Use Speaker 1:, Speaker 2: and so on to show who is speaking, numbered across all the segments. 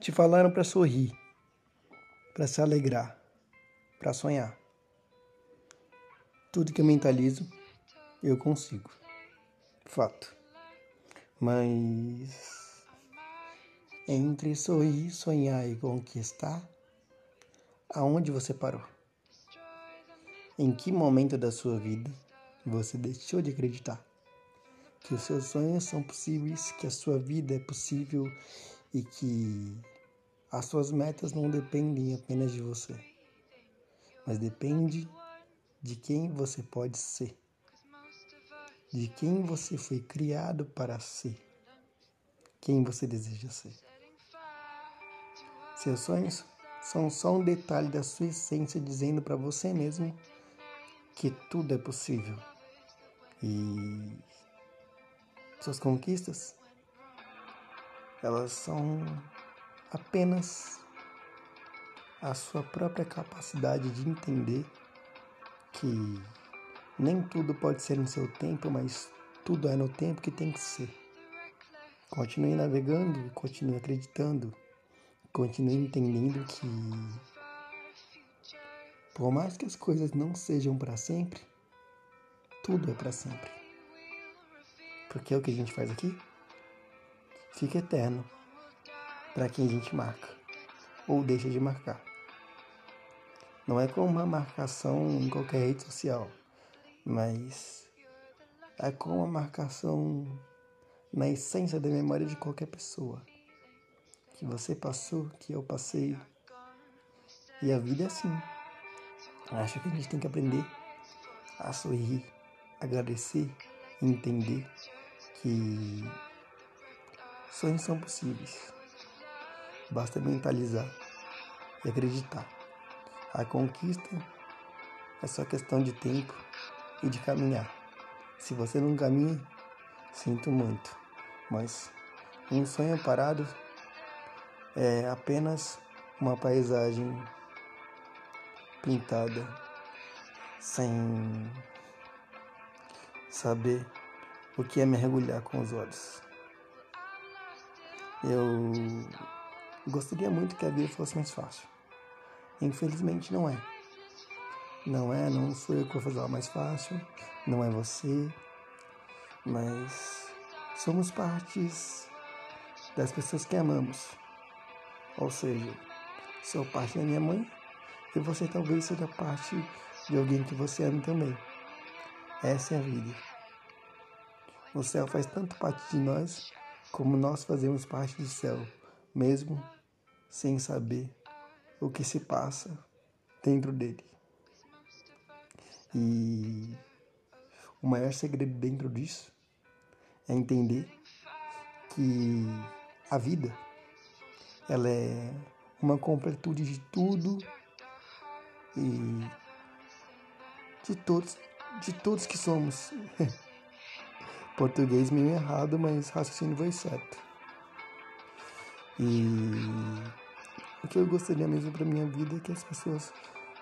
Speaker 1: Te falaram para sorrir, para se alegrar, para sonhar. Tudo que eu mentalizo, eu consigo. Fato. Mas entre sorrir, sonhar e conquistar, aonde você parou? Em que momento da sua vida você deixou de acreditar que os seus sonhos são possíveis, que a sua vida é possível e que as suas metas não dependem apenas de você, mas depende de quem você pode ser, de quem você foi criado para ser, quem você deseja ser. Seus sonhos são só um detalhe da sua essência dizendo para você mesmo que tudo é possível. E suas conquistas elas são apenas a sua própria capacidade de entender que nem tudo pode ser no seu tempo, mas tudo é no tempo que tem que ser. Continue navegando, continue acreditando, continue entendendo que por mais que as coisas não sejam para sempre, tudo é para sempre. Porque é o que a gente faz aqui fica eterno para quem a gente marca ou deixa de marcar. Não é como uma marcação em qualquer rede social, mas é como uma marcação na essência da memória de qualquer pessoa. Que você passou, que eu passei. E a vida é assim. Acho que a gente tem que aprender a sorrir, agradecer, entender que Sonhos são possíveis. Basta mentalizar e acreditar. A conquista é só questão de tempo e de caminhar. Se você não caminha, sinto muito, mas um sonho parado é apenas uma paisagem pintada sem saber o que é mergulhar com os olhos. Eu gostaria muito que a vida fosse mais fácil. Infelizmente não é. Não é, não sou eu que vou fazer ela mais fácil, não é você, mas somos partes das pessoas que amamos. Ou seja, sou parte da minha mãe e você talvez seja parte de alguém que você ama também. Essa é a vida. O céu faz tanto parte de nós como nós fazemos parte do céu, mesmo sem saber o que se passa dentro dele. E o maior segredo dentro disso é entender que a vida ela é uma completude de tudo e de todos, de todos que somos. Português meio errado, mas raciocínio foi certo. E o que eu gostaria mesmo para minha vida é que as pessoas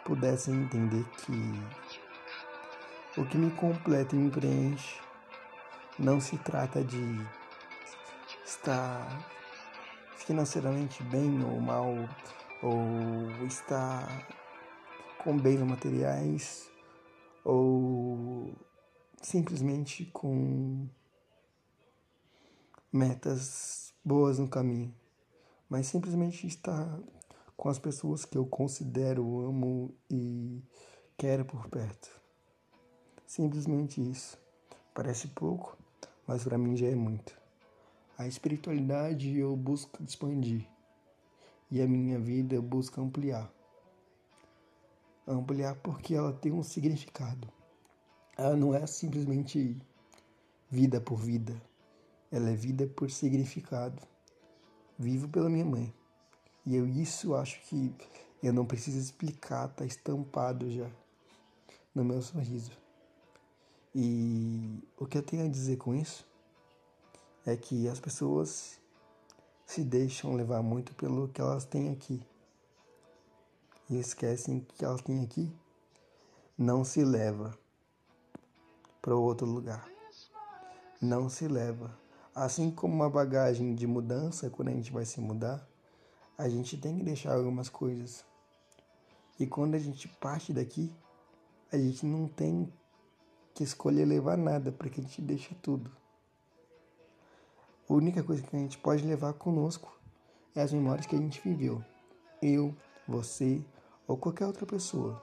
Speaker 1: pudessem entender que o que me completa e me preenche não se trata de estar financeiramente bem ou mal, ou estar com bens materiais, ou simplesmente com metas boas no caminho, mas simplesmente estar com as pessoas que eu considero, amo e quero por perto. Simplesmente isso. Parece pouco, mas para mim já é muito. A espiritualidade eu busco expandir e a minha vida eu busco ampliar. Ampliar porque ela tem um significado ela não é simplesmente vida por vida, ela é vida por significado. Vivo pela minha mãe. E eu isso acho que eu não preciso explicar, tá estampado já no meu sorriso. E o que eu tenho a dizer com isso é que as pessoas se deixam levar muito pelo que elas têm aqui. E esquecem que elas têm aqui não se leva para outro lugar. Não se leva. Assim como uma bagagem de mudança, quando a gente vai se mudar, a gente tem que deixar algumas coisas. E quando a gente parte daqui, a gente não tem que escolher levar nada, porque a gente deixa tudo. A única coisa que a gente pode levar conosco é as memórias que a gente viveu. Eu, você ou qualquer outra pessoa.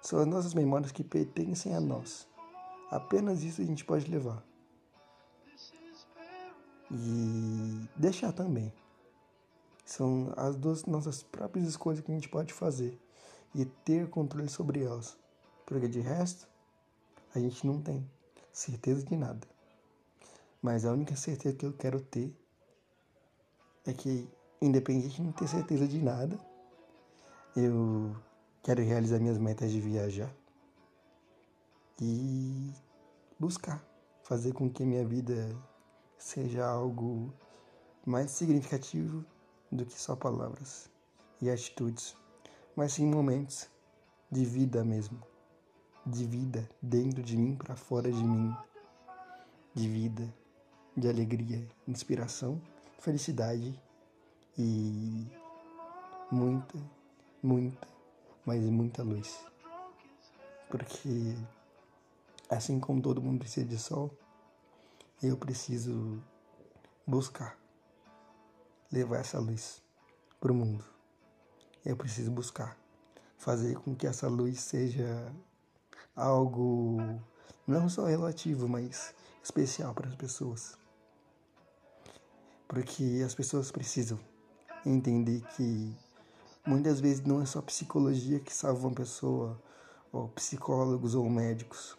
Speaker 1: São as nossas memórias que pertencem a nós. Apenas isso a gente pode levar. E deixar também. São as duas nossas próprias escolhas que a gente pode fazer e ter controle sobre elas. Porque de resto, a gente não tem certeza de nada. Mas a única certeza que eu quero ter é que, independente de não ter certeza de nada, eu quero realizar minhas metas de viajar e buscar fazer com que minha vida seja algo mais significativo do que só palavras e atitudes, mas sim momentos de vida mesmo, de vida dentro de mim para fora de mim, de vida, de alegria, inspiração, felicidade e muita, muita, mas muita luz. Porque assim como todo mundo precisa de sol, eu preciso buscar levar essa luz para o mundo. Eu preciso buscar fazer com que essa luz seja algo não só relativo, mas especial para as pessoas. Porque as pessoas precisam entender que muitas vezes não é só psicologia que salva uma pessoa, ou psicólogos ou médicos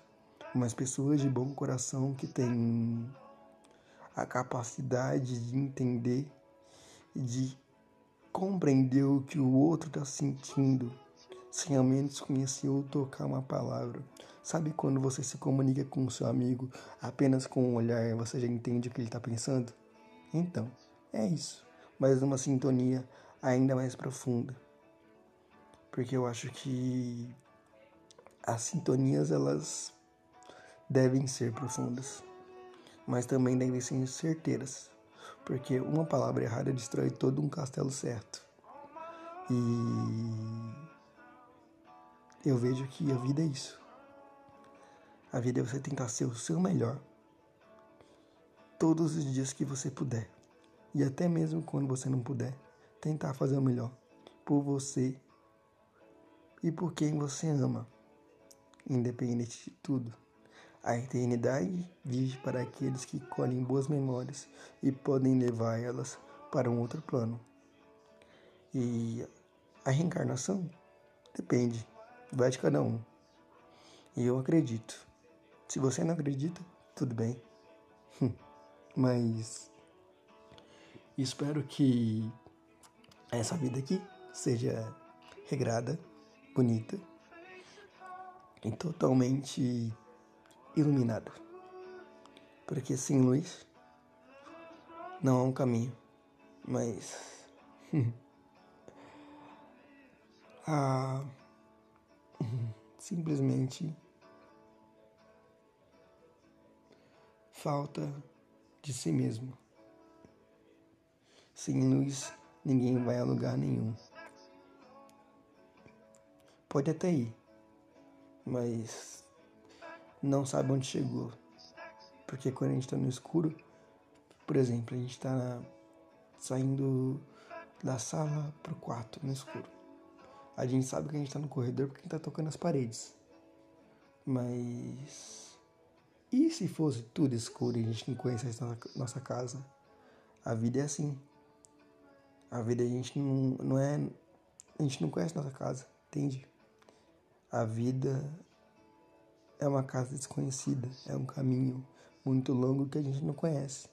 Speaker 1: mas pessoas de bom coração que têm a capacidade de entender e de compreender o que o outro está sentindo, sem ao menos conhecer ou tocar uma palavra. Sabe quando você se comunica com o seu amigo apenas com um olhar você já entende o que ele está pensando? Então, é isso, mas numa sintonia ainda mais profunda. Porque eu acho que as sintonias elas devem ser profundas, mas também devem ser certeiras, porque uma palavra errada destrói todo um castelo certo. E eu vejo que a vida é isso. A vida é você tentar ser o seu melhor todos os dias que você puder. E até mesmo quando você não puder, tentar fazer o melhor por você e por quem você ama, independente de tudo. A eternidade vive para aqueles que colhem boas memórias e podem levar elas para um outro plano. E a reencarnação depende, vai de cada um. E eu acredito. Se você não acredita, tudo bem. Mas espero que essa vida aqui seja regrada, bonita e totalmente iluminado. Porque sem luz não há um caminho, mas há simplesmente falta de si mesmo. Sem luz, ninguém vai a lugar nenhum. Pode até ir, mas não sabe onde chegou. Porque quando a gente está no escuro, por exemplo, a gente está saindo da sala para o quarto no escuro. A gente sabe que a gente está no corredor porque a gente está tocando as paredes. Mas. E se fosse tudo escuro e a gente não conhecesse a nossa casa? A vida é assim. A vida a gente não, não é. A gente não conhece nossa casa, entende? A vida é uma casa desconhecida, é um caminho muito longo que a gente não conhece.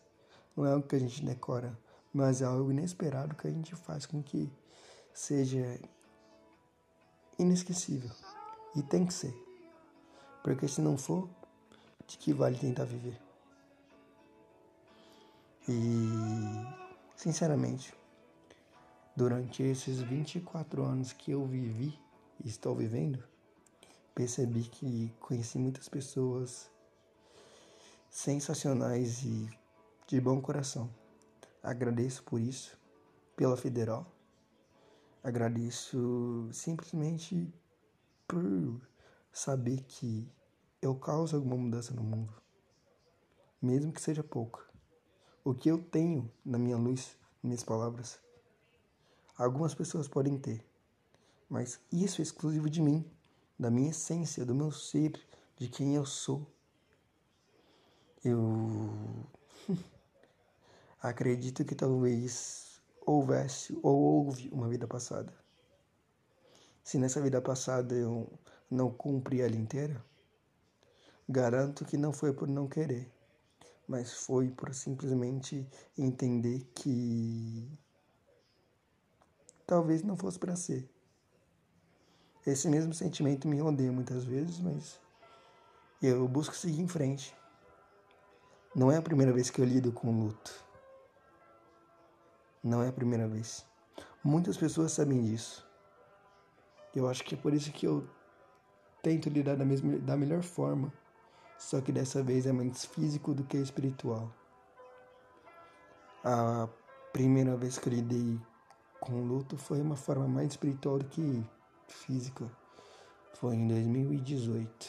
Speaker 1: Não é algo que a gente decora, mas é algo inesperado que a gente faz com que seja inesquecível. E tem que ser. Porque se não for, de que vale tentar viver? E, sinceramente, durante esses 24 anos que eu vivi e estou vivendo, percebi que conheci muitas pessoas sensacionais e de bom coração. Agradeço por isso, pela Federal, Agradeço simplesmente por saber que eu causo alguma mudança no mundo, mesmo que seja pouca. O que eu tenho na minha luz, minhas palavras, algumas pessoas podem ter, mas isso é exclusivo de mim, da minha essência, do meu ser, de quem eu sou. Eu acredito que talvez houvesse ou houve uma vida passada. Se nessa vida passada eu não cumpri ela inteira, garanto que não foi por não querer, mas foi por simplesmente entender que talvez não fosse para ser. Esse mesmo sentimento me rodeia muitas vezes, mas eu busco seguir em frente. Não é a primeira vez que eu lido com luto. Não é a primeira vez. Muitas pessoas sabem disso. Eu acho que é por isso que eu tento lidar da, mesma, da melhor forma. Só que dessa vez é mais físico do que espiritual. A primeira vez que eu lidei com luto foi uma forma mais espiritual do que física. Foi em 2018.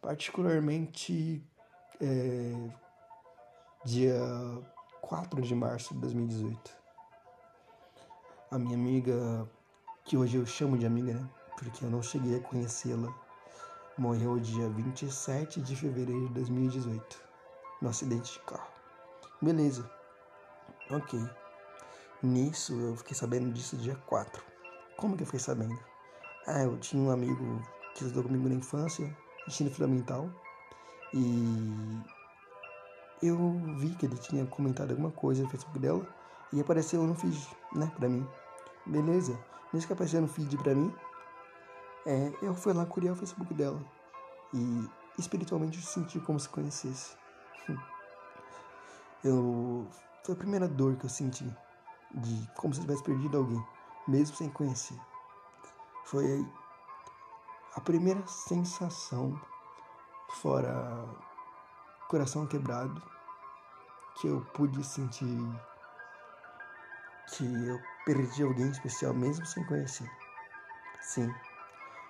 Speaker 1: Particularmente é, dia 4 de março de 2018. A minha amiga, que hoje eu chamo de amiga, né? Porque eu não cheguei a conhecê-la, morreu dia 27 de fevereiro de 2018, no acidente de carro. Beleza. Ok. Nisso eu fiquei sabendo disso dia 4. Como que eu fiquei sabendo? Ah, eu tinha um amigo que estudou comigo na infância, ensino fundamental, e eu vi que ele tinha comentado alguma coisa no Facebook dela e apareceu no feed, né, pra mim. Beleza. Nisso que apareceu no feed pra mim, é, eu fui lá curiar o Facebook dela e espiritualmente senti como se conhecesse. Eu foi a primeira dor que eu senti de como se eu tivesse perdido alguém, mesmo sem conhecer. Foi a primeira sensação fora coração quebrado que eu pude sentir que eu perdi alguém especial mesmo sem conhecer. Sim,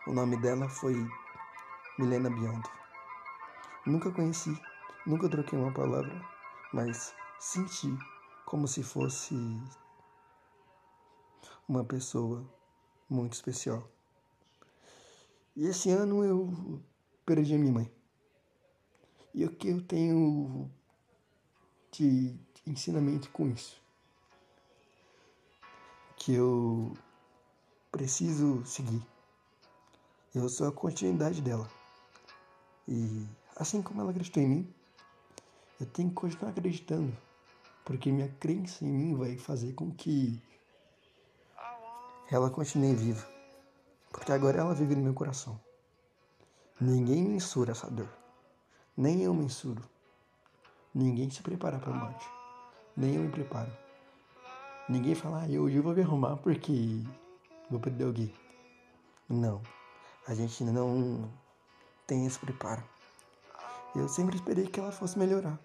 Speaker 1: o nome dela foi Milena Biondo. Nunca conheci, nunca troquei uma palavra, mas senti como se fosse uma pessoa muito especial. E esse ano eu perdi a minha mãe. E o que eu tenho de ensinamento com isso? Que eu preciso seguir. Eu sou a continuidade dela. E assim como ela acreditou em mim, eu tenho que continuar acreditando. Porque minha crença em mim vai fazer com que ela continue viva. Porque agora ela vive no meu coração. Ninguém mensura essa dor. Nem eu mensuro. Ninguém se prepara para a morte. Nem eu me preparo. Ninguém fala, ah, hoje eu vou me arrumar porque vou perder alguém. Não. A gente não tem esse preparo. Eu sempre esperei que ela fosse melhorar.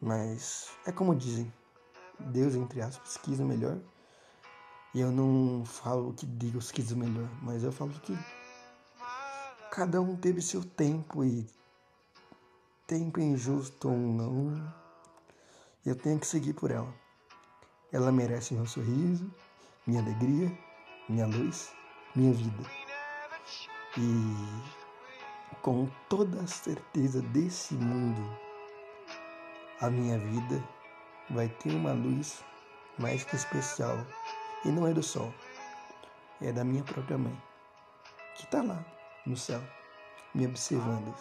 Speaker 1: Mas é como dizem, Deus, entre aspas, quis o melhor. E eu não falo que Deus quis o melhor, mas eu falo que cada um teve seu tempo e tempo injusto ou não, eu tenho que seguir por ela. Ela merece meu sorriso, minha alegria, minha luz, minha vida. E com toda a certeza desse mundo, a minha vida vai ter uma luz mais que especial. E não é do sol, é da minha própria mãe, que está lá no céu, me observando.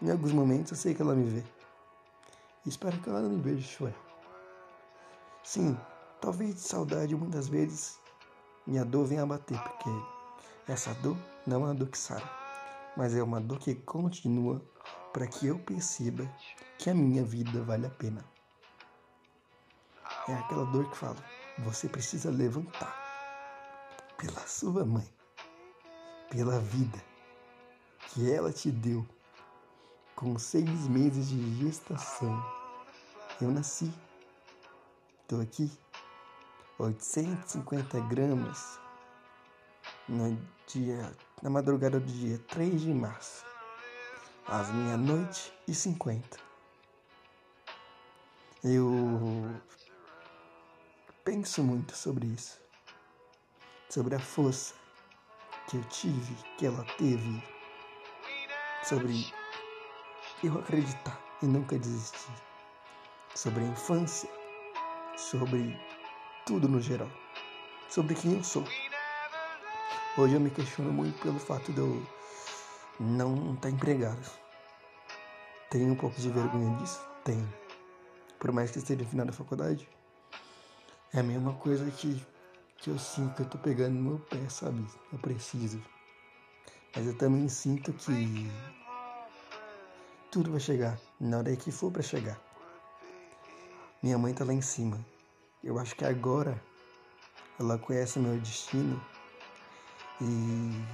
Speaker 1: Em alguns momentos eu sei que ela me vê. E espero que ela não me veja chorar. Sim, talvez de saudade muitas vezes minha dor venha bater, porque essa dor não é uma dor que sara, mas é uma dor que continua para que eu perceba que a minha vida vale a pena. É aquela dor que fala, você precisa levantar pela sua mãe, pela vida que ela te deu com seis meses de gestação, eu nasci. Estou aqui 850 gramas no dia, na madrugada do dia 3 de março, às meia-noite e 50. Eu penso muito sobre isso, sobre a força que eu tive, que ela teve, sobre eu acreditar e nunca desistir, sobre a infância, sobre tudo no geral, sobre quem eu sou. Hoje eu me questiono muito pelo fato de eu não estar empregado. Tenho um pouco de vergonha disso? Tenho. Por mais que esteja no final da faculdade, é a mesma coisa que, que eu sinto que eu tô pegando no meu pé, sabe? Eu preciso. Mas eu também sinto que tudo vai chegar na hora que for para chegar. Minha mãe tá lá em cima. Eu acho que agora ela conhece meu destino e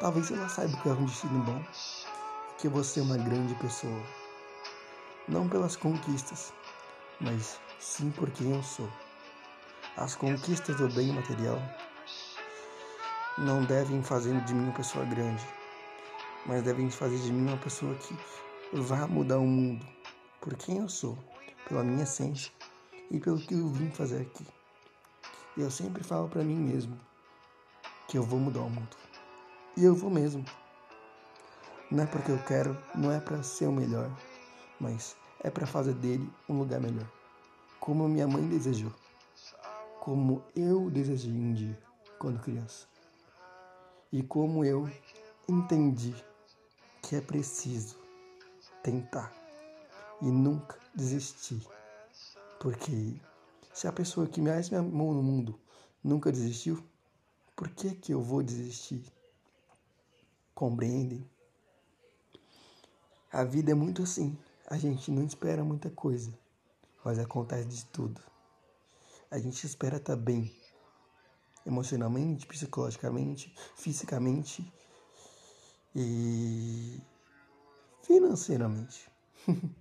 Speaker 1: talvez ela saiba que é um destino bom, que eu vou ser uma grande pessoa. Não pelas conquistas, mas sim por quem eu sou. As conquistas do bem material não devem fazer de mim uma pessoa grande, mas devem fazer de mim uma pessoa que vá mudar o mundo por quem eu sou, pela minha essência e pelo que eu vim fazer aqui. Eu sempre falo para mim mesmo que eu vou mudar o mundo. E eu vou mesmo. Não é porque eu quero, não é para ser o melhor, mas é para fazer dele um lugar melhor, como minha mãe desejou, como eu desejei um dia quando criança. E como eu entendi que é preciso tentar e nunca desistir. Porque se a pessoa que mais me amou no mundo nunca desistiu, por que que eu vou desistir? Compreendem? A vida é muito assim. A gente não espera muita coisa, mas acontece de tudo. A gente espera estar tá bem, emocionalmente, psicologicamente, fisicamente e financeiramente.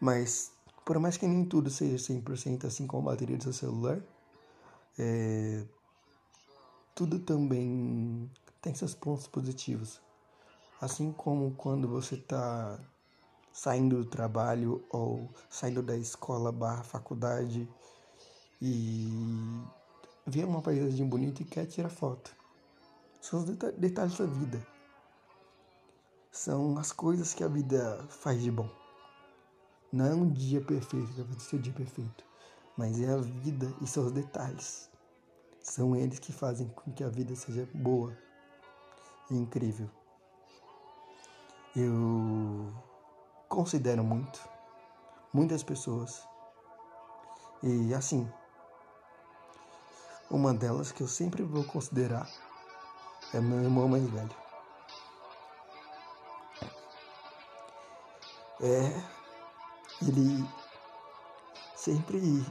Speaker 1: mas por mais que nem tudo seja 100% assim como a bateria do seu celular, é, tudo também tem seus pontos positivos. Assim como quando você está saindo do trabalho ou saindo da escola barra faculdade e vê uma paisagem bonita e quer tirar foto. São os detalhes da vida. São as coisas que a vida faz de bom. Não é um dia perfeito que vai ser o dia perfeito, mas é a vida e seus detalhes. São eles que fazem com que a vida seja boa e incrível. Eu considero muito, muitas pessoas, e assim, uma delas que eu sempre vou considerar é meu irmão mais velho. É ele sempre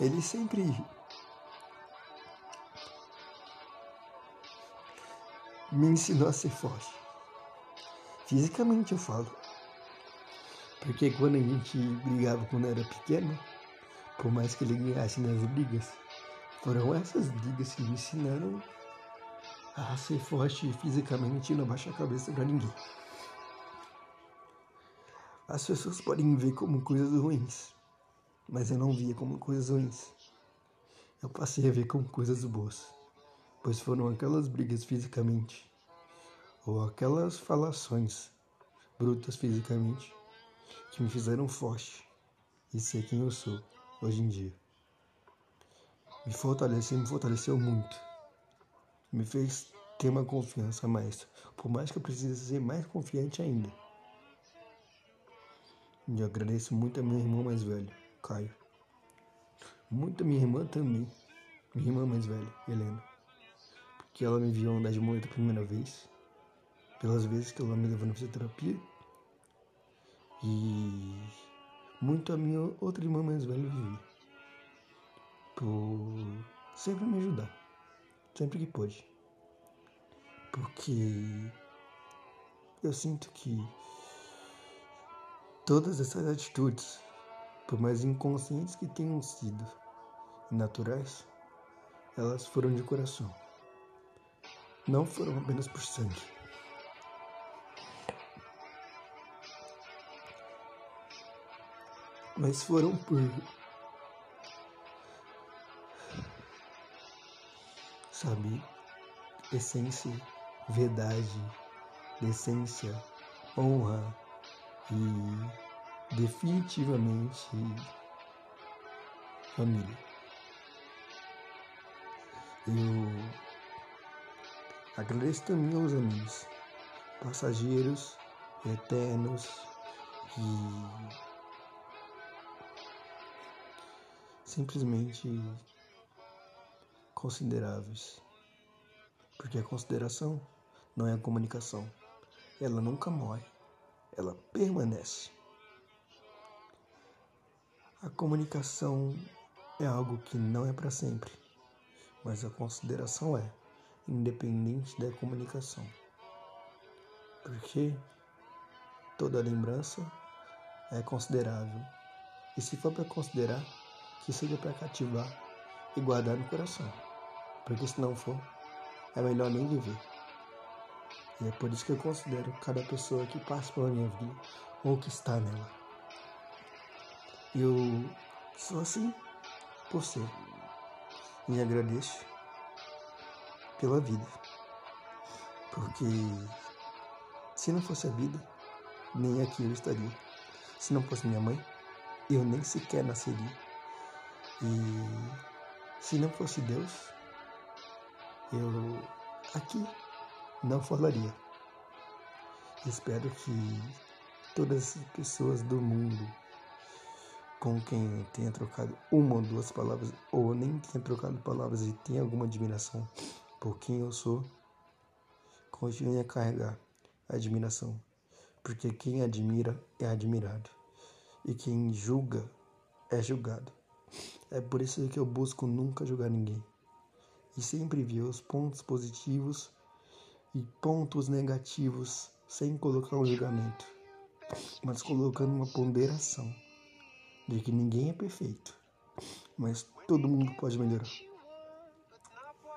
Speaker 1: ele sempre me ensinou a ser forte. Fisicamente eu falo. Porque quando a gente brigava quando era pequeno, por mais que ele ganhasse nas brigas, foram essas brigas que me ensinaram a ser forte fisicamente e não baixar a cabeça para ninguém. As pessoas podem ver como coisas ruins, mas eu não via como coisas ruins. Eu passei a ver como coisas boas, pois foram aquelas brigas fisicamente, ou aquelas falações brutas fisicamente, que me fizeram forte e ser quem eu sou hoje em dia. Me fortaleceu, me fortaleceu muito me fez ter uma confiança mais, por mais que eu precise ser mais confiante ainda. E eu agradeço muito a minha irmã mais velha, Caio. Muito a minha irmã também, minha irmã mais velha, Helena. Porque ela me viu andar de moto a primeira vez, pelas vezes que ela me levou na fisioterapia. E muito a minha outra irmã mais velha, Vivi. Por sempre me ajudar sempre que pôde. Porque eu sinto que Todas essas atitudes, por mais inconscientes que tenham sido e naturais, elas foram de coração. Não foram apenas por sangue. Mas foram por sabe, essência, verdade, decência, honra e definitivamente família. Eu agradeço também aos amigos, passageiros, eternos e simplesmente consideráveis. Porque a consideração não é a comunicação. Ela nunca morre, ela permanece. A comunicação é algo que não é para sempre, mas a consideração é, independente da comunicação. Porque toda lembrança é considerável. E se for para considerar, que seja para cativar e guardar no coração porque se não for, é melhor nem viver. E é por isso que eu considero cada pessoa que passa pela minha vida ou que está nela. Eu sou assim por ser. E agradeço pela vida. Porque se não fosse a vida, nem aqui eu estaria. Se não fosse minha mãe, eu nem sequer nasceria. E se não fosse Deus, eu aqui não falaria. Espero que todas as pessoas do mundo com quem tenha trocado uma ou duas palavras, ou nem tenha trocado palavras e tenha alguma admiração por quem eu sou, continue a carregar a admiração. Porque quem admira é admirado. E quem julga é julgado. É por isso que eu busco nunca julgar ninguém e sempre vê os pontos positivos e pontos negativos sem colocar um julgamento, mas colocando uma ponderação de que ninguém é perfeito, mas todo mundo pode melhorar.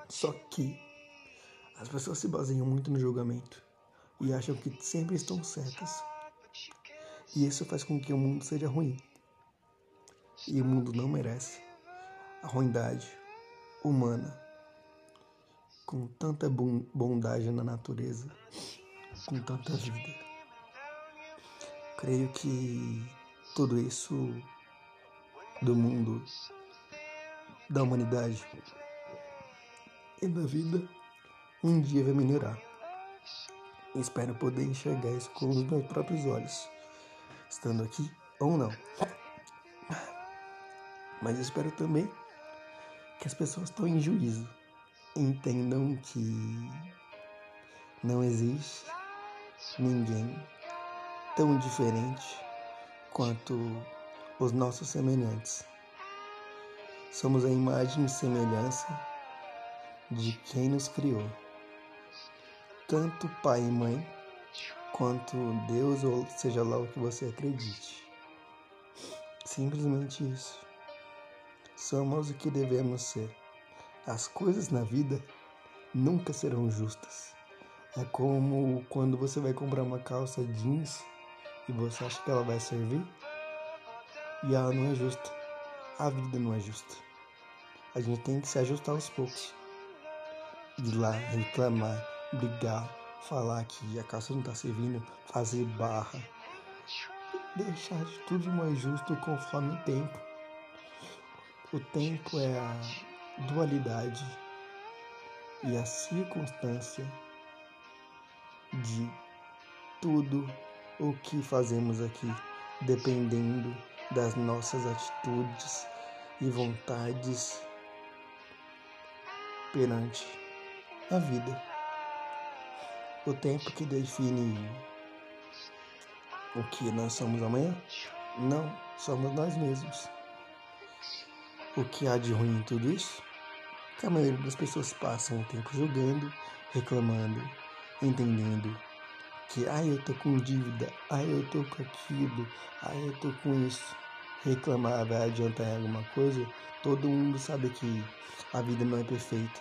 Speaker 1: Só que as pessoas se baseiam muito no julgamento e acham que sempre estão certas. E isso faz com que o mundo seja ruim. E o mundo não merece a ruindade humana com tanta bondade na natureza, com tanta vida. Creio que tudo isso do mundo, da humanidade e da vida um dia vai melhorar. Espero poder enxergar isso com os meus próprios olhos, estando aqui ou não. Mas espero também que as pessoas estão em juízo entendam que não existe ninguém tão diferente quanto os nossos semelhantes. Somos a imagem e semelhança de quem nos criou, tanto pai e mãe, quanto Deus, ou seja lá o que você acredite. Simplesmente isso. Somos o que devemos ser. As coisas na vida nunca serão justas. É como quando você vai comprar uma calça jeans e você acha que ela vai servir e ela não é justa. A vida não é justa. A gente tem que se ajustar aos poucos. Ir lá, reclamar, brigar, falar que a calça não está servindo, fazer barra. Deixar de tudo mais justo conforme o tempo. O tempo é a dualidade e a circunstância de tudo o que fazemos aqui, dependendo das nossas atitudes e vontades perante a vida. O tempo que define o que nós somos amanhã? Não, somos nós mesmos. O que há de ruim em tudo isso? Que a maioria das pessoas passam o tempo julgando, reclamando, entendendo que, ah, eu tô com dívida, ah, eu tô com aquilo, ah, eu tô com isso. Reclamar vai adiantar em alguma coisa? Todo mundo sabe que a vida não é perfeita.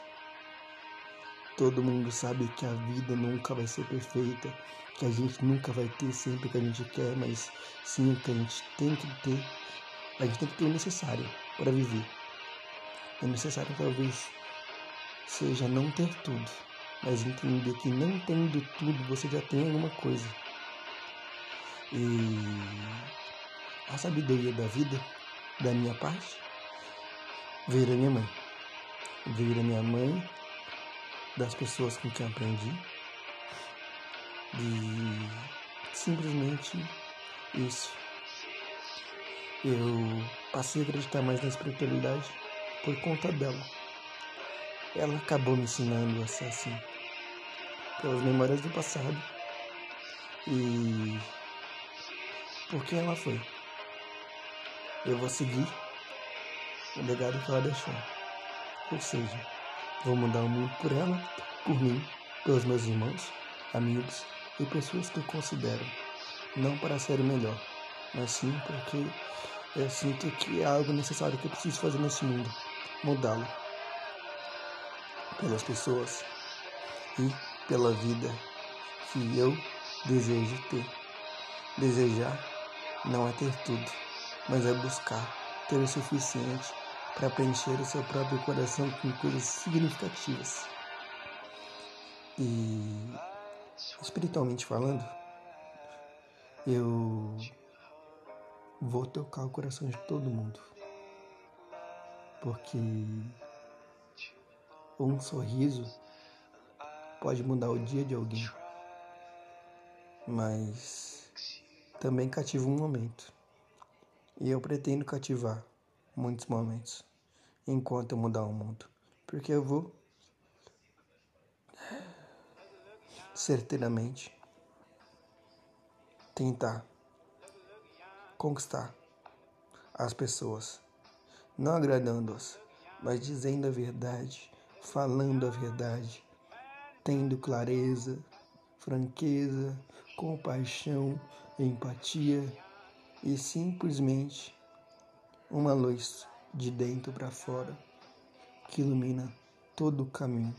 Speaker 1: Todo mundo sabe que a vida nunca vai ser perfeita, que a gente nunca vai ter sempre o que a gente quer, mas sim o que a gente tem que ter. A gente tem que ter o necessário para viver. O necessário talvez seja não ter tudo, mas entender que não tendo tudo você já tem alguma coisa. E a sabedoria da vida, da minha parte, veio da minha mãe. Veio da minha mãe, das pessoas com quem aprendi. E simplesmente isso. Eu passei a acreditar mais na espiritualidade por conta dela. Ela acabou me ensinando a ser assim, pelas memórias do passado e por quem ela foi. Eu vou seguir o legado que ela deixou. Ou seja, vou mudar o mundo por ela, por mim, pelos meus irmãos, amigos e pessoas que eu considero, não para ser o melhor, mas sim porque eu sinto que é algo necessário que eu preciso fazer nesse mundo, mudá-lo pelas pessoas e pela vida que eu desejo ter. Desejar não é ter tudo, mas é buscar ter o suficiente para preencher o seu próprio coração com coisas significativas. E espiritualmente falando, eu vou tocar o coração de todo mundo. Porque um sorriso pode mudar o dia de alguém, mas também cativa um momento. E eu pretendo cativar muitos momentos enquanto eu mudar o mundo, porque eu vou certeiramente tentar conquistar as pessoas, não agradando-as, mas dizendo a verdade falando a verdade, tendo clareza, franqueza, compaixão, empatia e simplesmente uma luz de dentro para fora que ilumina todo o caminho,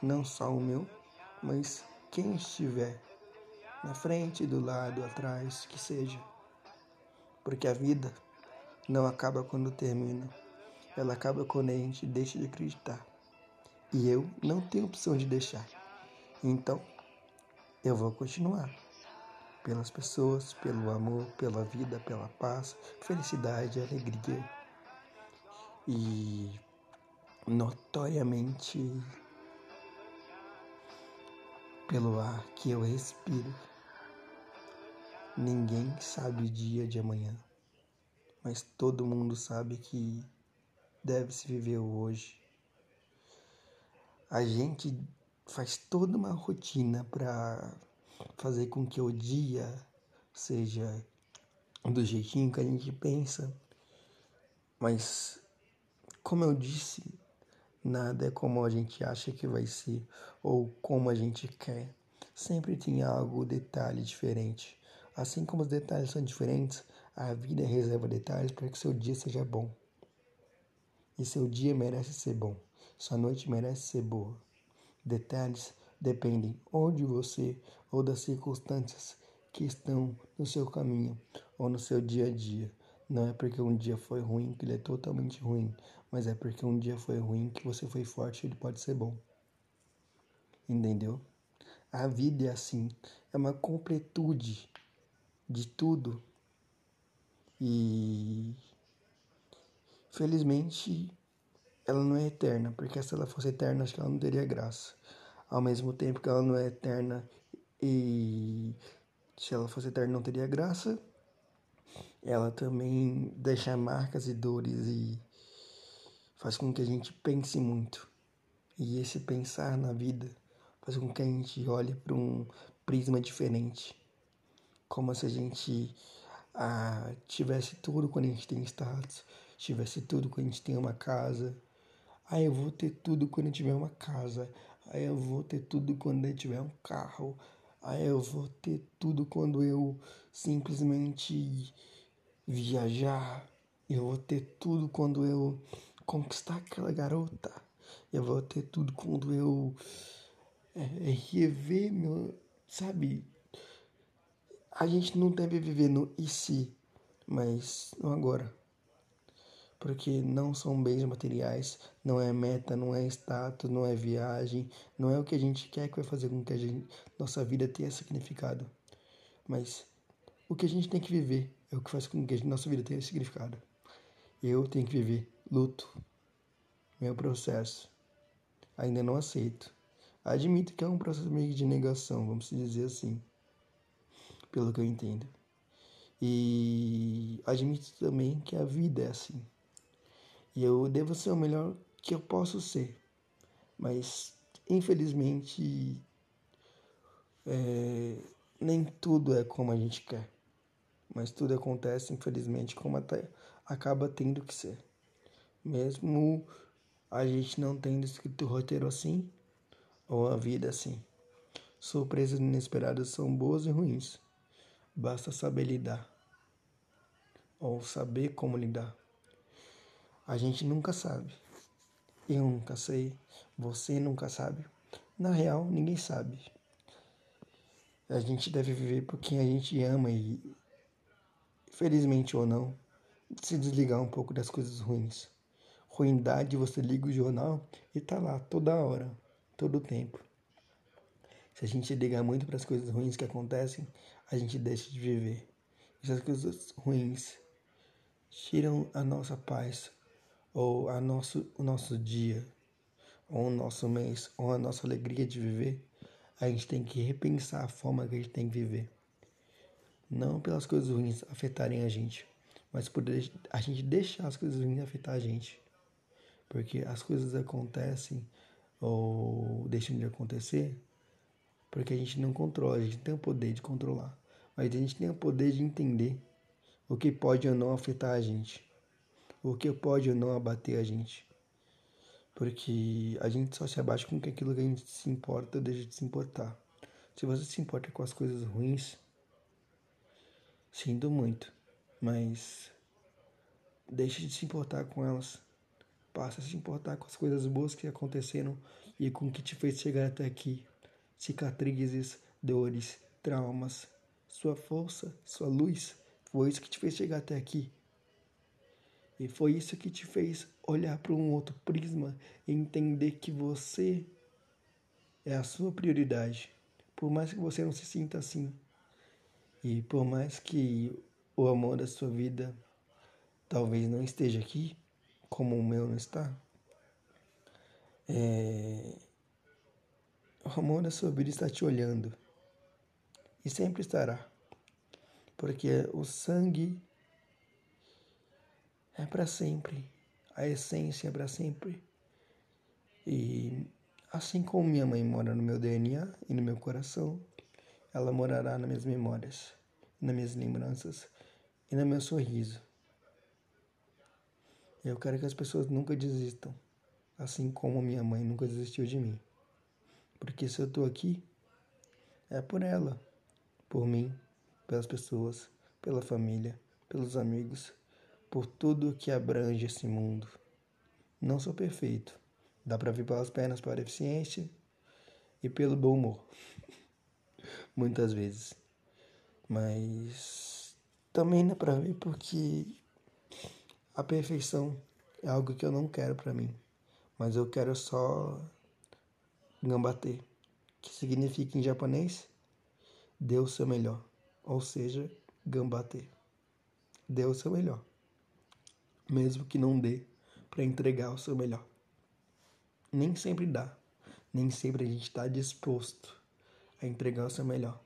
Speaker 1: não só o meu, mas quem estiver na frente, do lado, atrás, que seja. Porque a vida não acaba quando termina, ela acaba quando a gente deixa de acreditar. E eu não tenho opção de deixar. Então, eu vou continuar. Pelas pessoas, pelo amor, pela vida, pela paz, felicidade, alegria. E notoriamente pelo ar que eu respiro. Ninguém sabe o dia de amanhã, mas todo mundo sabe que deve se viver hoje a gente faz toda uma rotina para fazer com que o dia seja do jeitinho que a gente pensa. Mas, como eu disse, nada é como a gente acha que vai ser ou como a gente quer. Sempre tem algo, detalhe diferente. Assim como os detalhes são diferentes, a vida reserva detalhes para que seu dia seja bom. E seu dia merece ser bom. Sua noite merece ser boa. Detalhes dependem ou de você ou das circunstâncias que estão no seu caminho ou no seu dia a dia. Não é porque um dia foi ruim que ele é totalmente ruim, mas é porque um dia foi ruim que você foi forte e ele pode ser bom. Entendeu? A vida é assim, é uma completude de tudo. E felizmente ela não é eterna, porque se ela fosse eterna, acho que ela não teria graça. Ao mesmo tempo que ela não é eterna e se ela fosse eterna não teria graça, ela também deixa marcas e dores e faz com que a gente pense muito. E esse pensar na vida faz com que a gente olhe para um prisma diferente. Como se a gente ah, tivesse tudo quando a gente tem status, tivesse tudo quando a gente tem uma casa, Aí eu vou ter tudo quando eu tiver uma casa. Aí eu vou ter tudo quando eu tiver um carro. Ah, eu vou ter tudo quando eu simplesmente viajar. Eu vou ter tudo quando eu conquistar aquela garota. Eu vou ter tudo quando eu é, rever meu. Sabe? A gente não deve viver no e se, mas no agora. Porque não são bens materiais, não é meta, não é status, não é viagem, não é o que a gente quer que vai fazer com que a gente, nossa vida tenha significado. Mas o que a gente tem que viver é o que faz com que a nossa vida tenha significado. Eu tenho que viver luto, meu processo. Ainda não aceito. Admito que é um processo meio de negação, vamos dizer assim pelo que eu entendo. E admito também que a vida é assim. E eu devo ser o melhor que eu posso ser. Mas, infelizmente, é, nem tudo é como a gente quer. Mas tudo acontece, infelizmente, como até acaba tendo que ser. Mesmo a gente não tendo escrito o roteiro assim, ou a vida assim. Surpresas inesperadas são boas e ruins. Basta saber lidar. Ou saber como lidar. A gente nunca sabe. Eu nunca sei. Você nunca sabe. Na real, ninguém sabe. A gente deve viver por quem a gente ama e, felizmente ou não, se desligar um pouco das coisas ruins. Ruindade, você liga o jornal e tá lá toda hora, todo tempo. Se a gente ligar muito para as coisas ruins que acontecem, a gente deixa de viver. E se as coisas ruins tiram a nossa paz, ou a nosso, o nosso dia, ou o nosso mês, ou a nossa alegria de viver, a gente tem que repensar a forma que a gente tem que viver. Não pelas coisas ruins afetarem a gente, mas por a gente deixar as coisas ruins afetar a gente. Porque as coisas acontecem ou deixam de acontecer porque a gente não controla, a gente tem o poder de controlar, mas a gente tem o poder de entender o que pode ou não afetar a gente, o que pode ou não abater a gente. Porque a gente só se abate com aquilo que a gente se importa deixa de se importar. Se você se importa com as coisas ruins, sinto muito, mas deixe de se importar com elas. Passa a se importar com as coisas boas que aconteceram e com o que te fez chegar até aqui cicatrizes, dores, traumas. Sua força, sua luz, foi isso que te fez chegar até aqui. E foi isso que te fez olhar para um outro prisma e entender que você é a sua prioridade. Por mais que você não se sinta assim. E por mais que o amor da sua vida talvez não esteja aqui, como o meu não está. É, o amor da sua vida está te olhando e sempre estará, porque o sangue é para sempre, a essência é para sempre. E assim como minha mãe mora no meu DNA e no meu coração, ela morará nas minhas memórias, nas minhas lembranças e no meu sorriso. Eu quero que as pessoas nunca desistam, assim como minha mãe nunca desistiu de mim. Porque se eu estou aqui, é por ela, por mim, pelas pessoas, pela família, pelos amigos, por tudo que abrange esse mundo. Não sou perfeito. Dá para vir pelas pernas para a eficiência e pelo bom humor. Muitas vezes. Mas também dá para ver porque a perfeição é algo que eu não quero para mim. Mas eu quero só Gambate, que significa em japonês dê o seu melhor, ou seja, gambate. Dê o seu melhor, mesmo que não dê para entregar o seu melhor. Nem sempre dá, nem sempre a gente está disposto a entregar o seu melhor,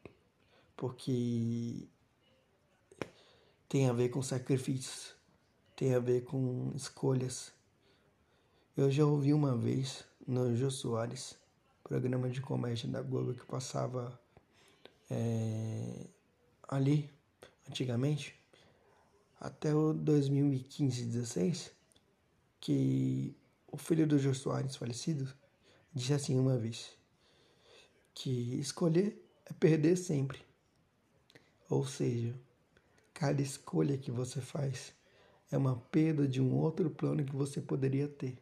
Speaker 1: porque tem a ver com sacrifícios, tem a ver com escolhas. Eu já ouvi uma vez no Jô Soares programa de comédia da Globo que passava é, ali, antigamente, até o 2015, 16, que o filho do Jô Soares, falecido, disse assim uma vez, que escolher é perder sempre. Ou seja, cada escolha que você faz é uma perda de um outro plano que você poderia ter.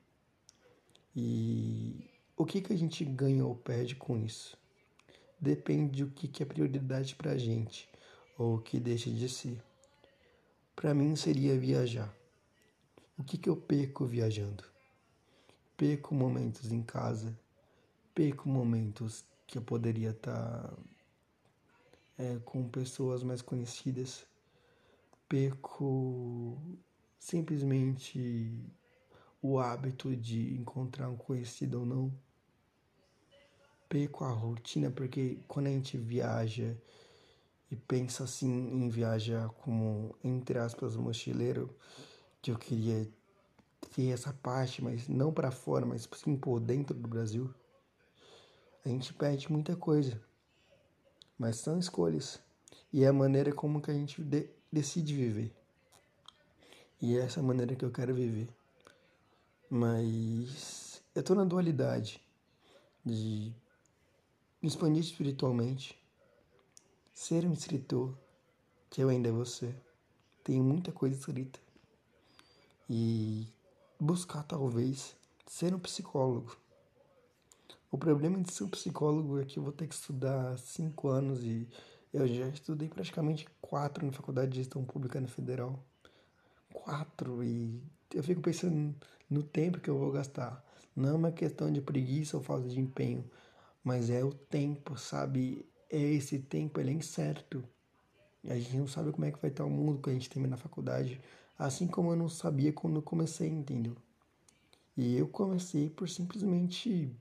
Speaker 1: E o que, que a gente ganha ou perde com isso? Depende do que, que é prioridade para a gente ou o que deixa de ser. Para mim seria viajar. O que, que eu perco viajando? Perco momentos em casa, perco momentos que eu poderia estar tá, é, com pessoas mais conhecidas, perco simplesmente o hábito de encontrar um conhecido ou não, perco a rotina, porque quando a gente viaja e pensa assim em viajar como, entre aspas, mochileiro, que eu queria ter essa parte, mas não para fora, mas sim por dentro do Brasil, a gente perde muita coisa. Mas são escolhas. E é a maneira como que a gente de decide viver. E é essa maneira que eu quero viver. Mas eu tô na dualidade de me expandir espiritualmente, ser um escritor, que eu ainda vou ser. Tenho muita coisa escrita e buscar talvez ser um psicólogo. O problema de ser um psicólogo é que eu vou ter que estudar cinco anos e eu já estudei praticamente quatro na faculdade de gestão pública na federal. Quatro e eu fico pensando no tempo que eu vou gastar. Não é uma questão de preguiça ou falta de empenho, mas é o tempo, sabe? É esse tempo, ele é incerto. A gente não sabe como é que vai estar o mundo quando a gente termina a faculdade. Assim como eu não sabia quando eu comecei, entendeu? E eu comecei por simplesmente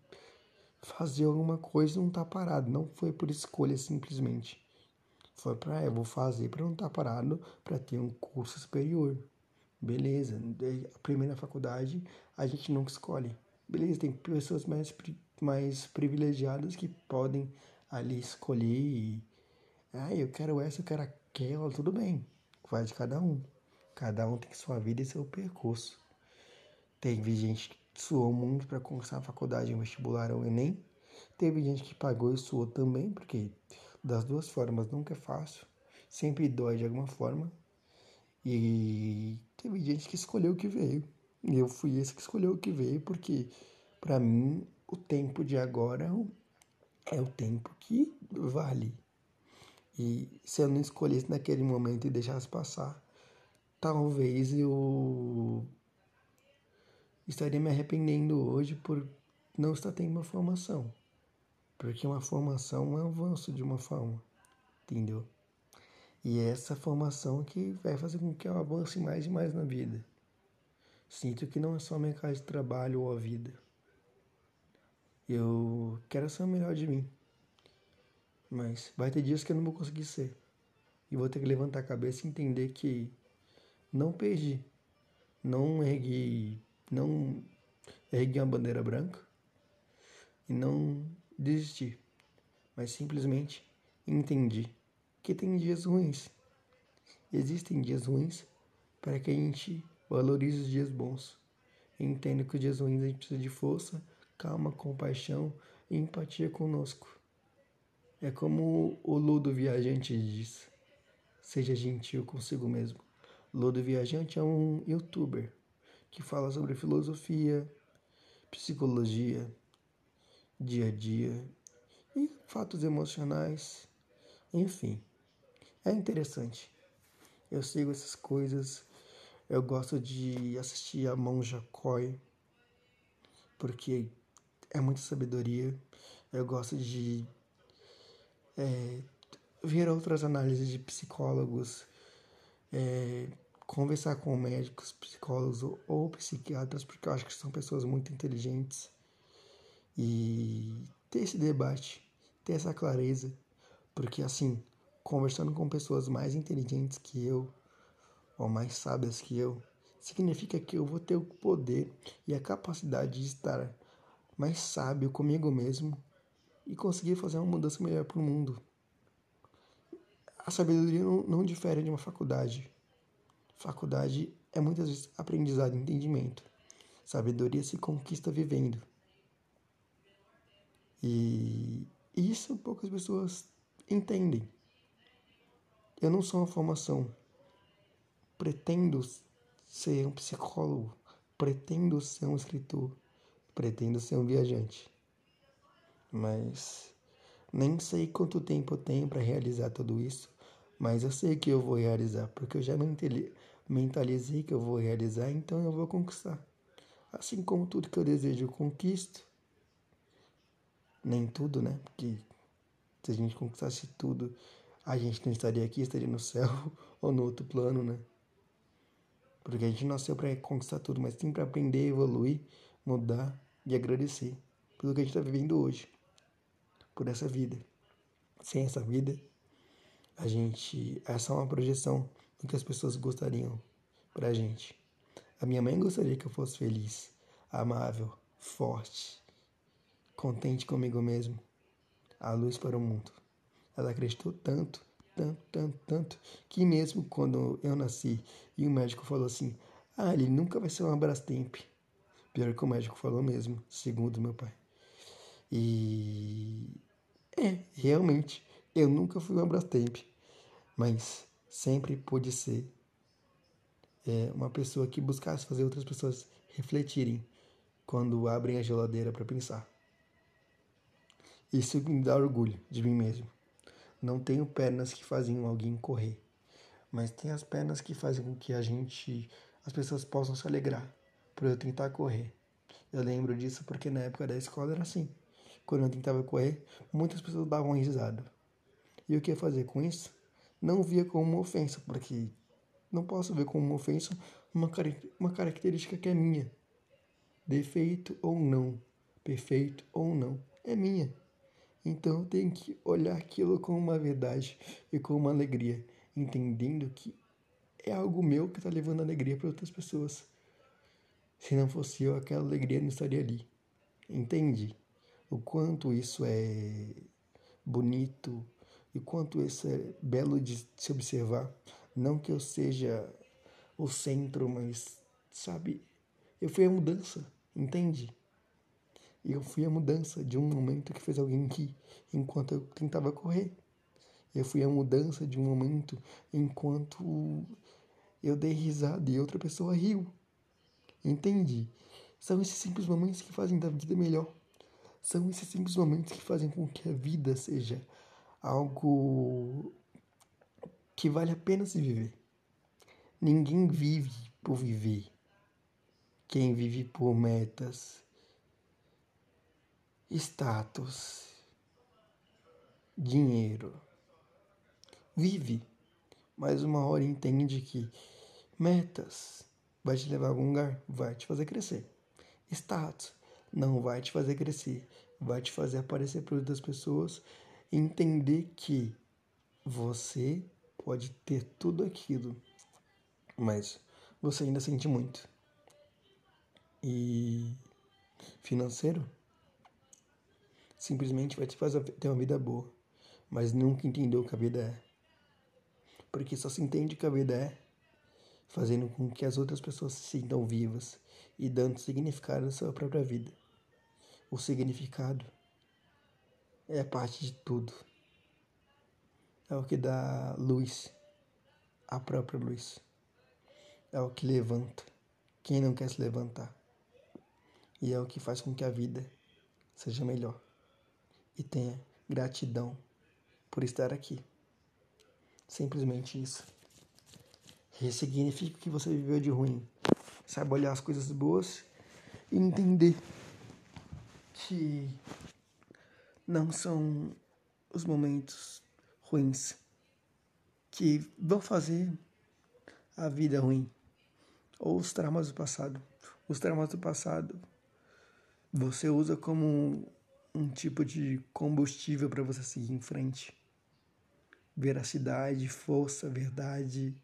Speaker 1: fazer alguma coisa e não estar tá parado. Não foi por escolha simplesmente. Foi para eu vou fazer para não estar tá parado, para ter um curso superior. Beleza. A primeira faculdade a gente não escolhe. Beleza, tem pessoas mais, mais privilegiadas que podem ali escolher e, ah, eu quero essa, eu quero aquela, tudo bem. Vai de cada um. Cada um tem sua vida e seu percurso. Teve gente que suou muito para conquistar a faculdade, o vestibular ou Enem. Teve gente que pagou e suou também, porque das duas formas nunca é fácil. Sempre dói de alguma forma. E teve gente que escolheu o que veio. E eu fui esse que escolheu o que veio, porque para mim o tempo de agora é o tempo que vale. E se eu não escolhesse naquele momento e deixasse passar, talvez eu estaria me arrependendo hoje por não estar tendo uma formação. Porque uma formação é um avanço de uma forma, entendeu? E é essa formação que vai fazer com que eu avance mais e mais na vida. Sinto que não é só mercado de trabalho ou a vida. Eu quero ser o melhor de mim. Mas vai ter dias que eu não vou conseguir ser. E vou ter que levantar a cabeça e entender que não perdi. Não ergui, não ergui uma bandeira branca e não desisti. Mas simplesmente entendi que tem dias ruins. Existem dias ruins para que a gente valorize os dias bons. Entenda que os dias ruins a gente precisa de força, calma, compaixão e empatia conosco. É como o Ludo Viajante diz: seja gentil consigo mesmo. Ludo Viajante é um youtuber que fala sobre filosofia, psicologia, dia a dia e fatos emocionais, enfim. É interessante. Eu sigo essas coisas. Eu gosto de assistir a Monja Koi, porque é muita sabedoria. Eu gosto de é, ver outras análises de psicólogos, é, conversar com médicos, psicólogos ou, ou psiquiatras, porque eu acho que são pessoas muito inteligentes. E ter esse debate, ter essa clareza, porque assim, conversando com pessoas mais inteligentes que eu, ou mais sábias que eu, significa que eu vou ter o poder e a capacidade de estar mais sábio comigo mesmo e conseguir fazer uma mudança melhor para o mundo. A sabedoria não, não difere de uma faculdade. Faculdade é muitas vezes aprendizado e entendimento. Sabedoria se conquista vivendo. E isso poucas pessoas entendem. Eu não sou uma formação. Pretendo ser um psicólogo, pretendo ser um escritor, pretendo ser um viajante. Mas nem sei quanto tempo eu tenho para realizar tudo isso, mas eu sei que eu vou realizar, porque eu já mentalizei que eu vou realizar, então eu vou conquistar. Assim como tudo que eu desejo eu conquisto. Nem tudo, né? Porque se a gente conquistasse tudo, a gente não estaria aqui, estaria no céu ou no outro plano, né? Porque a gente nasceu para conquistar tudo, mas sim para aprender, evoluir, mudar e agradecer pelo que a gente está vivendo hoje, por essa vida. Sem essa vida, a gente é só uma projeção do que as pessoas gostariam pra gente. A minha mãe gostaria que eu fosse feliz, amável, forte, contente comigo mesmo, a luz para o mundo. Ela acreditou tanto, tanto, tanto, tanto, que mesmo quando eu nasci e o médico falou assim: Ah, ele nunca vai ser um Abrastemp. Pior que o médico falou mesmo, segundo meu pai. E. É, realmente, eu nunca fui um Abrastemp, mas sempre pude ser é, uma pessoa que buscasse fazer outras pessoas refletirem quando abrem a geladeira para pensar. Isso me dá orgulho de mim mesmo. Não tenho pernas que fazem alguém correr, mas tem as pernas que fazem com que a gente, as pessoas possam se alegrar por eu tentar correr. Eu lembro disso porque na época da escola era assim. Quando eu tentava correr, muitas pessoas davam risada. E o que fazer com isso? Não via como uma ofensa, porque não posso ver como uma ofensa uma, uma característica que é minha. Defeito ou não, perfeito ou não, é minha. Então eu tenho que olhar aquilo como uma verdade e com uma alegria, entendendo que é algo meu que está levando alegria para outras pessoas. Se não fosse eu, aquela alegria não estaria ali. Entende? O quanto isso é bonito e quanto isso é belo de se observar. Não que eu seja o centro, mas, sabe, eu fui a mudança, entende? Eu fui a mudança de um momento que fez alguém rir enquanto eu tentava correr. Eu fui a mudança de um momento enquanto eu dei risada e outra pessoa riu. Entende? São esses simples momentos que fazem da vida melhor. São esses simples momentos que fazem com que a vida seja algo que vale a pena se viver. Ninguém vive por viver. Quem vive por metas, status, dinheiro. Vive, mas uma hora entende que metas vai te levar a algum lugar, vai te fazer crescer. Status não vai te fazer crescer, vai te fazer aparecer para outras pessoas entender que você pode ter tudo aquilo, mas você ainda sente muito. E financeiro simplesmente vai te fazer ter uma vida boa, mas nunca entendeu o que a vida é. Porque só se entende o que a vida é fazendo com que as outras pessoas se sintam vivas e dando significado à sua própria vida. O significado é parte de tudo. É o que dá luz, a própria luz. É o que levanta quem não quer se levantar. E é o que faz com que a vida seja melhor e tenha gratidão por estar aqui. Simplesmente isso. Ressignifique o que você viveu de ruim. Saiba olhar as coisas boas e entender que não são os momentos ruins que vão fazer a vida ruim ou os traumas do passado. Os traumas do passado você usa como um tipo de combustível para você seguir em frente. Veracidade, força, verdade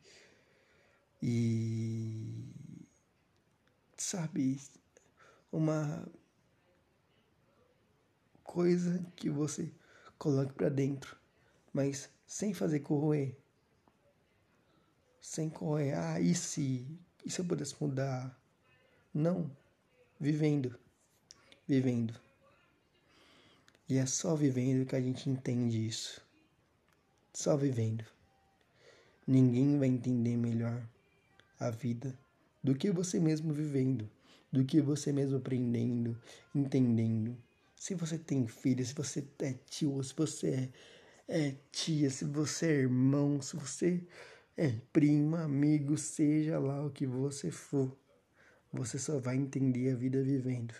Speaker 1: e sabe uma coisa que você coloque para dentro, mas sem fazer corroer. Sem corroer, ah, e se, e se eu pudesse mudar? Não, vivendo, vivendo. E é só vivendo que a gente entende isso. só vivendo. Ninguém vai entender melhor a vida do que você mesmo vivendo, do que você mesmo aprendendo, entendendo. Se você tem filho, se você é tio, se você é, é tia, se você é irmão, se você é prima, amigo, seja lá o que você for, você só vai entender a vida vivendo.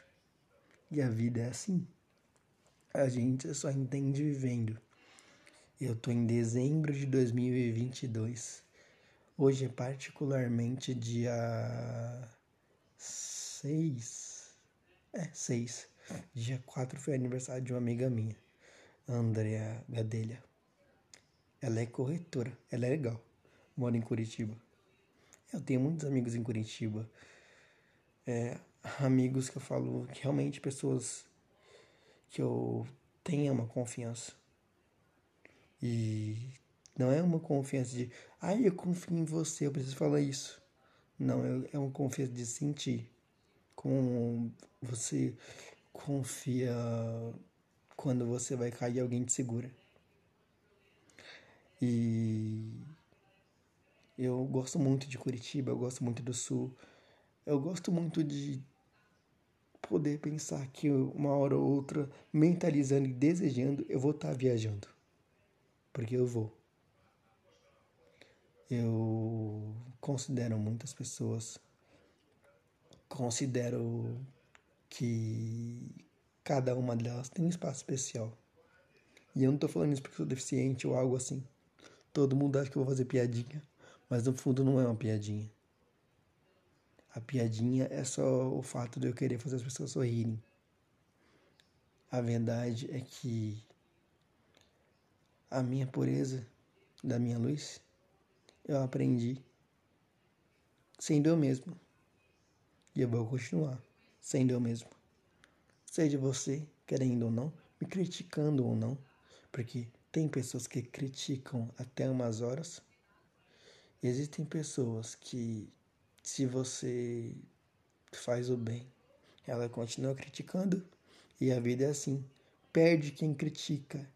Speaker 1: E a vida é assim. A gente só entende vivendo. Eu tô em dezembro de 2022. Hoje é particularmente dia 6. É, 6. Dia 4 foi aniversário de uma amiga minha, Andrea Gadelha. Ela é corretora, ela é legal. Mora em Curitiba. Eu tenho muitos amigos em Curitiba. É, amigos que eu falo que realmente pessoas que eu tenha uma confiança. E não é uma confiança de, ai, ah, eu confio em você, eu preciso falar isso. Não, é, é uma confiança de sentir. Com você confia quando você vai cair, alguém te segura. E eu gosto muito de Curitiba, eu gosto muito do Sul. Eu gosto muito de poder pensar que uma hora ou outra, mentalizando e desejando, eu vou estar tá viajando. Porque eu vou. Eu considero muitas pessoas, considero que cada uma delas tem um espaço especial. E eu não tô falando isso porque sou deficiente ou algo assim. Todo mundo acha que eu vou fazer piadinha, mas no fundo não é uma piadinha. A piadinha é só o fato de eu querer fazer as pessoas sorrirem. A verdade é que a minha pureza da minha luz eu aprendi sendo eu mesmo. E eu vou continuar sendo eu mesmo. Seja você querendo ou não, me criticando ou não, porque tem pessoas que criticam até umas horas. Existem pessoas que se você faz o bem, ela continua criticando e a vida é assim. Perde quem critica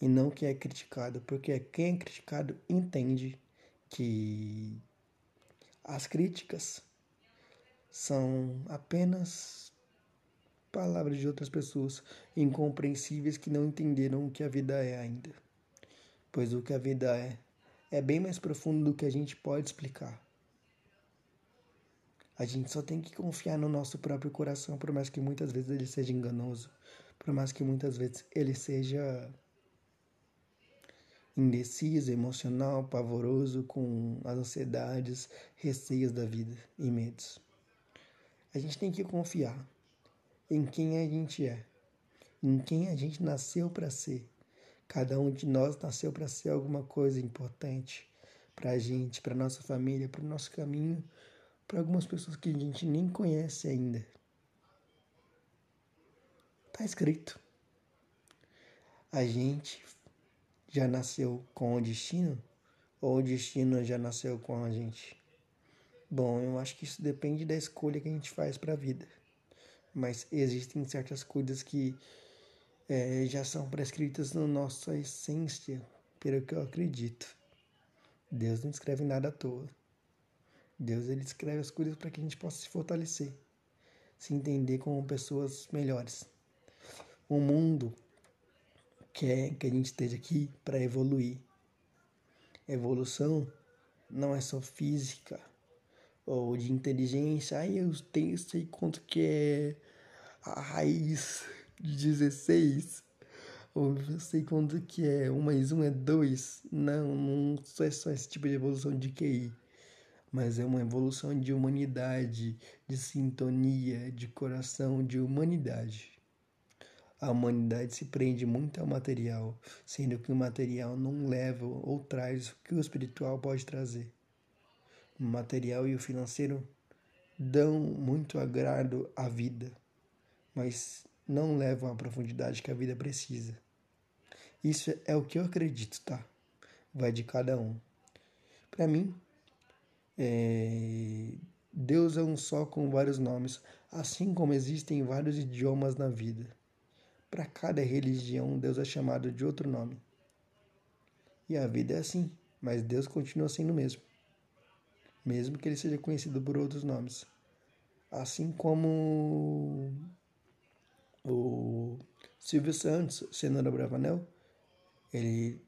Speaker 1: e não quem é criticado, porque quem é criticado entende que as críticas são apenas palavras de outras pessoas incompreensíveis que não entenderam o que a vida é ainda. Pois o que a vida é é bem mais profundo do que a gente pode explicar. A gente só tem que confiar no nosso próprio coração, por mais que muitas vezes ele seja enganoso, por mais que muitas vezes ele seja indeciso, emocional, pavoroso, com as ansiedades, receios da vida e medos. A gente tem que confiar em quem a gente é, em quem a gente nasceu para ser. Cada um de nós nasceu para ser alguma coisa importante para a gente, para nossa família, para o nosso caminho para algumas pessoas que a gente nem conhece ainda. Tá escrito. A gente já nasceu com o destino ou o destino já nasceu com a gente? Bom, eu acho que isso depende da escolha que a gente faz para a vida. Mas existem certas coisas que é, já são prescritas na nossa essência, pelo que eu acredito. Deus não escreve nada à toa. Deus ele escreve as coisas para que a gente possa se fortalecer, se entender como pessoas melhores. O mundo quer que a gente esteja aqui para evoluir. Evolução não é só física ou de inteligência. Aí eu tenho, sei quanto que é a raiz de 16. Ou eu sei quanto que é 1 mais 1 é 2. Não, não é só esse tipo de evolução de QI mas é uma evolução de humanidade, de sintonia, de coração, de humanidade. A humanidade se prende muito ao material, sendo que o material não leva ou traz o que o espiritual pode trazer. O material e o financeiro dão muito agrado à vida, mas não levam a profundidade que a vida precisa. Isso é o que eu acredito, tá? Vai de cada um. Para mim, é, Deus é um só com vários nomes, assim como existem vários idiomas na vida. Para cada religião, Deus é chamado de outro nome. E a vida é assim, mas Deus continua sendo o mesmo. Mesmo que ele seja conhecido por outros nomes. Assim como o Silvio Santos, Cenoura Bravanel, ele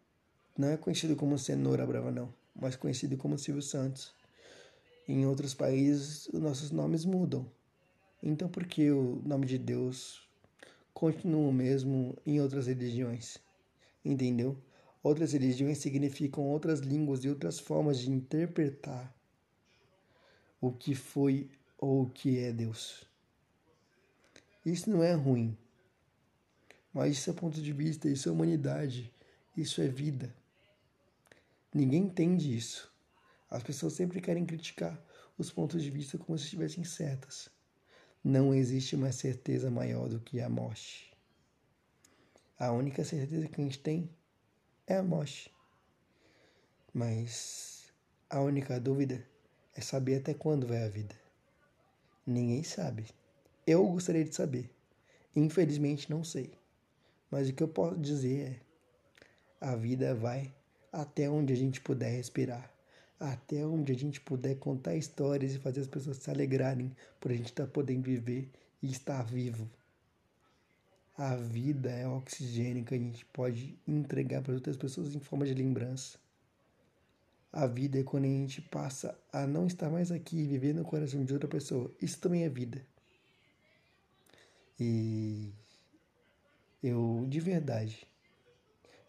Speaker 1: não é conhecido como Cenoura Bravanel, mas conhecido como Silvio Santos. Em outros países, os nossos nomes mudam. Então, por que o nome de Deus continua o mesmo em outras religiões? Entendeu? Outras religiões significam outras línguas e outras formas de interpretar o que foi ou o que é Deus. Isso não é ruim, mas isso é ponto de vista, isso é humanidade, isso é vida. Ninguém entende isso. As pessoas sempre querem criticar os pontos de vista como se estivessem certas. Não existe uma certeza maior do que a morte. A única certeza que a gente tem é a morte. Mas a única dúvida é saber até quando vai a vida. Ninguém sabe. Eu gostaria de saber. Infelizmente não sei. Mas o que eu posso dizer é: a vida vai até onde a gente puder respirar, até onde a gente puder contar histórias e fazer as pessoas se alegrarem por a gente estar tá podendo viver e estar vivo. A vida é oxigênio que a gente pode entregar para outras pessoas em forma de lembrança. A vida é quando a gente passa a não estar mais aqui e viver no coração de outra pessoa. Isso também é vida. E eu, de verdade,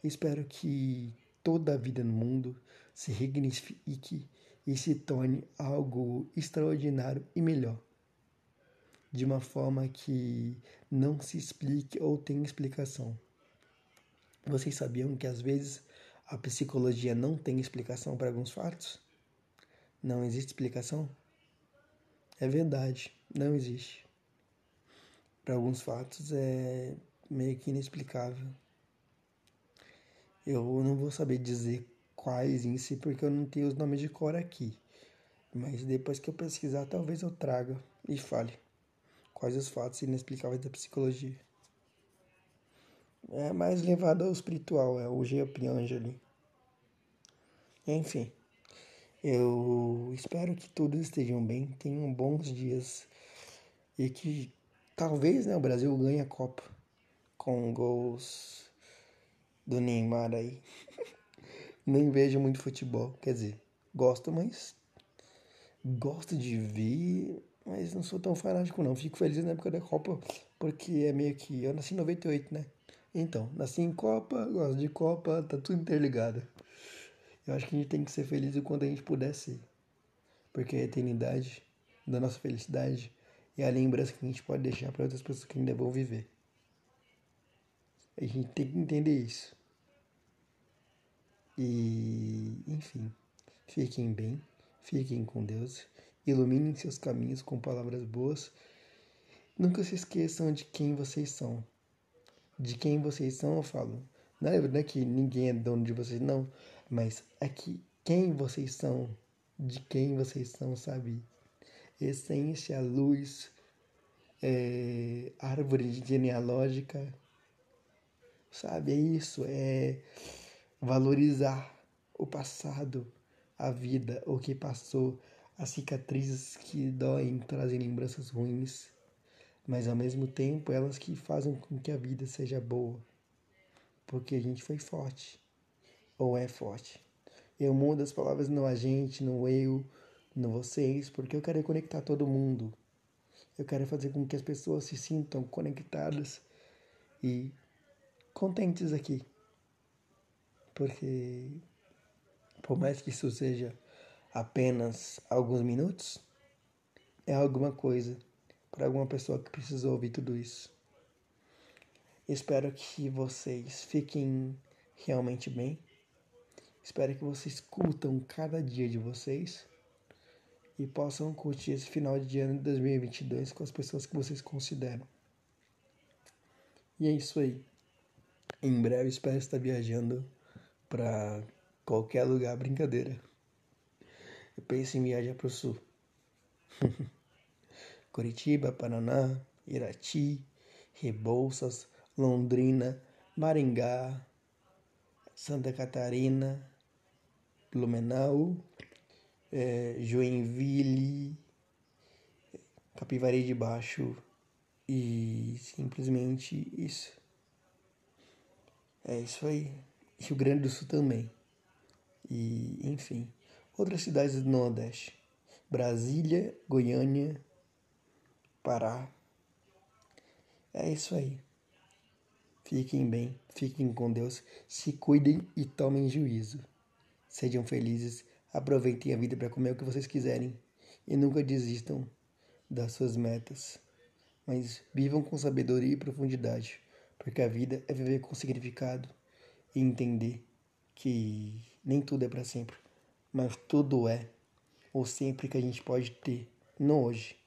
Speaker 1: espero que toda a vida no mundo se resignifique e se torne algo extraordinário e melhor de uma forma que não se explique ou tenha explicação. Vocês sabiam que às vezes a psicologia não tem explicação para alguns fatos? Não existe explicação? É verdade, não existe. Para alguns fatos é meio que inexplicável. Eu não vou saber dizer quais em si porque eu não tenho os nomes de cor aqui. Mas depois que eu pesquisar, talvez eu traga e fale. Quais os fatos inexplicáveis da psicologia? É mais levado ao espiritual, é o Geopiange ali. Enfim, eu espero que todos estejam bem, tenham bons dias e que talvez né, o Brasil ganhe a Copa com gols do Neymar aí. Nem vejo muito futebol, quer dizer, gosto, mas gosto de ver mas não sou tão fanático não. Fico feliz na época da Copa, porque é meio que. Eu nasci em 98, né? Então, nasci em Copa, gosto de Copa, tá tudo interligado. Eu acho que a gente tem que ser feliz enquanto a gente puder ser. Porque a eternidade da nossa felicidade é a lembrança que a gente pode deixar para outras pessoas que ainda vão viver. A gente tem que entender isso. E, enfim, fiquem bem, fiquem com Deus Iluminem seus caminhos com palavras boas. Nunca se esqueçam de quem vocês são. De quem vocês são, eu falo. Não é, não é que ninguém é dono de vocês, não. Mas é que quem vocês são, de quem vocês são, sabe? Essência, luz, é, árvore genealógica, sabe? É isso, é valorizar o passado, a vida, o que passou, as cicatrizes que doem trazem lembranças ruins, mas ao mesmo tempo elas que fazem com que a vida seja boa, porque a gente foi forte, ou é forte. Eu mudo as palavras no a gente, no eu, no vocês, porque eu quero conectar todo mundo. Eu quero fazer com que as pessoas se sintam conectadas e contentes aqui. Porque, por mais que isso seja apenas alguns minutos é alguma coisa para alguma pessoa que precisou ouvir tudo isso. Espero que vocês fiquem realmente bem. Espero que vocês curtam cada dia de vocês e possam curtir esse final de ano de 2022 com as pessoas que vocês consideram. E é isso aí. Em breve espero estar viajando para qualquer lugar, brincadeira. Eu penso em viajar para o sul. Curitiba, Paraná, Irati, Rebouças, Londrina, Maringá, Santa Catarina, Blumenau, é, Joinville, Capivari de Baixo e simplesmente isso. É isso aí. Rio Grande do Sul também. E, enfim, outras cidades do Nordeste. Brasília, Goiânia, Pará. É isso aí. Fiquem bem, fiquem com Deus, se cuidem e tomem juízo. Sejam felizes, aproveitem a vida para comer o que vocês quiserem e nunca desistam das suas metas. Mas vivam com sabedoria e profundidade, porque a vida é viver com significado e entender que nem tudo é para sempre, mas tudo é ou sempre que a gente pode ter no hoje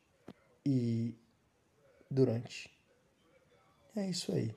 Speaker 1: e durante. É isso aí.